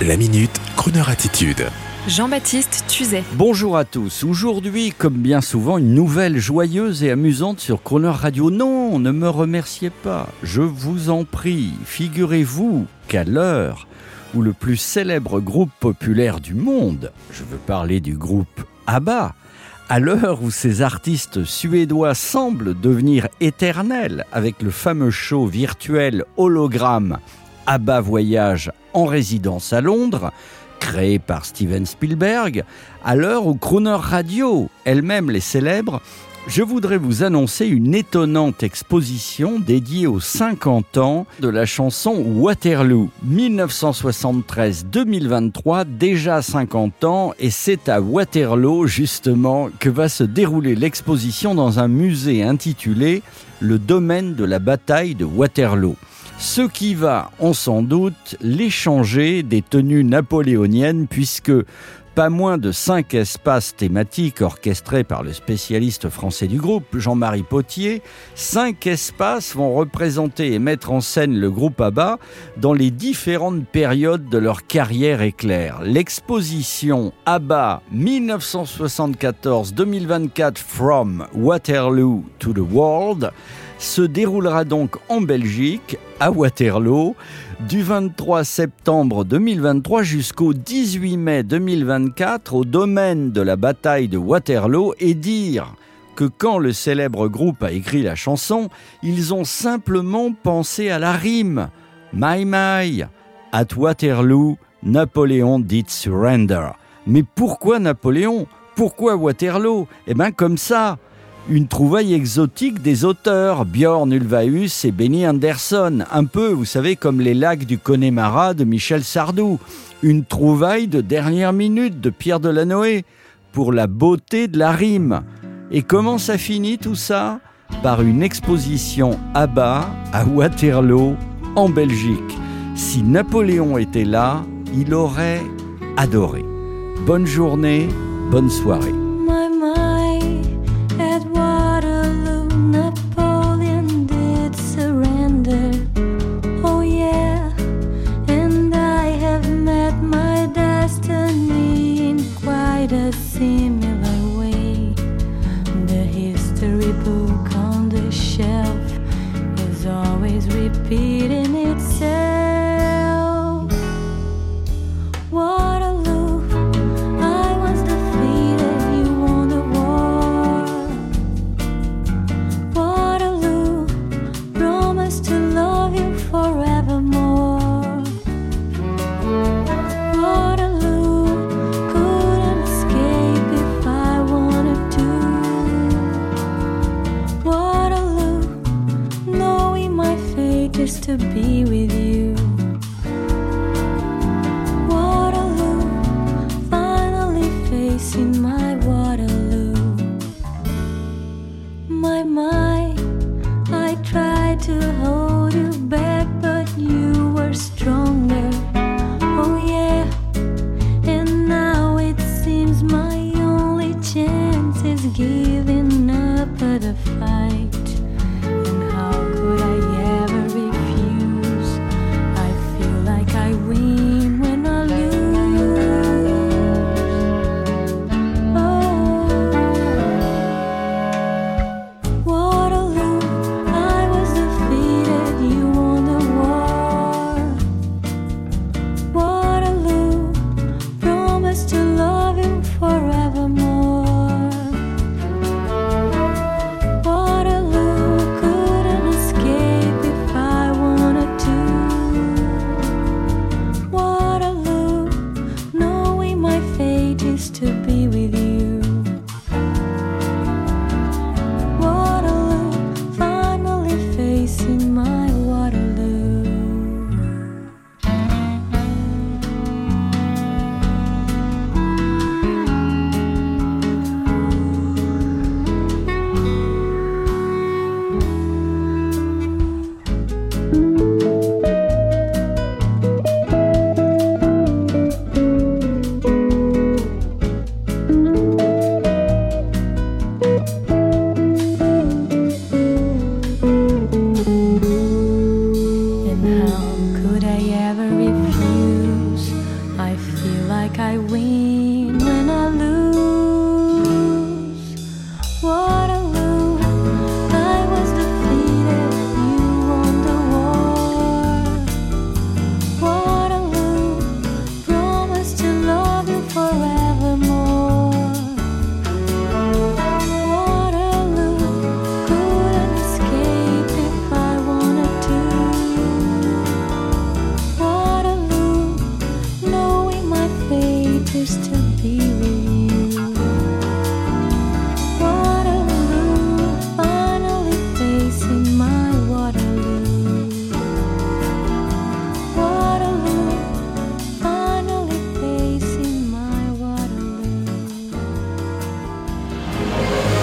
La minute, Kroneur attitude. Jean-Baptiste Tuzet. Bonjour à tous. Aujourd'hui, comme bien souvent, une nouvelle joyeuse et amusante sur Croner Radio. Non, ne me remerciez pas. Je vous en prie. Figurez-vous qu'à l'heure où le plus célèbre groupe populaire du monde, je veux parler du groupe ABBA, à l'heure où ces artistes suédois semblent devenir éternels avec le fameux show virtuel hologramme ABBA Voyage en résidence à Londres, créé par Steven Spielberg, à l'heure où Crooner Radio elle-même les célèbre, je voudrais vous annoncer une étonnante exposition dédiée aux 50 ans de la chanson Waterloo 1973-2023, déjà 50 ans, et c'est à Waterloo justement que va se dérouler l'exposition dans un musée intitulé Le domaine de la bataille de Waterloo. Ce qui va, on s'en doute, l'échanger des tenues napoléoniennes puisque pas moins de cinq espaces thématiques orchestrés par le spécialiste français du groupe, Jean-Marie Potier. Cinq espaces vont représenter et mettre en scène le groupe ABBA dans les différentes périodes de leur carrière éclair. L'exposition ABBA 1974-2024 From Waterloo to the World se déroulera donc en Belgique, à Waterloo, du 23 septembre 2023 jusqu'au 18 mai 2024 au domaine de la bataille de Waterloo et dire que quand le célèbre groupe a écrit la chanson, ils ont simplement pensé à la rime. My my, at Waterloo, Napoléon did surrender. Mais pourquoi Napoléon? Pourquoi Waterloo? Eh bien comme ça une trouvaille exotique des auteurs, Björn Ulvaeus et Benny Anderson, un peu, vous savez, comme les lacs du Connemara de Michel Sardou. Une trouvaille de dernière minute de Pierre Delanoë, pour la beauté de la rime. Et comment ça finit tout ça? Par une exposition à bas à Waterloo, en Belgique. Si Napoléon était là, il aurait adoré. Bonne journée, bonne soirée. To be with you. to be. I feel like I win when I lose.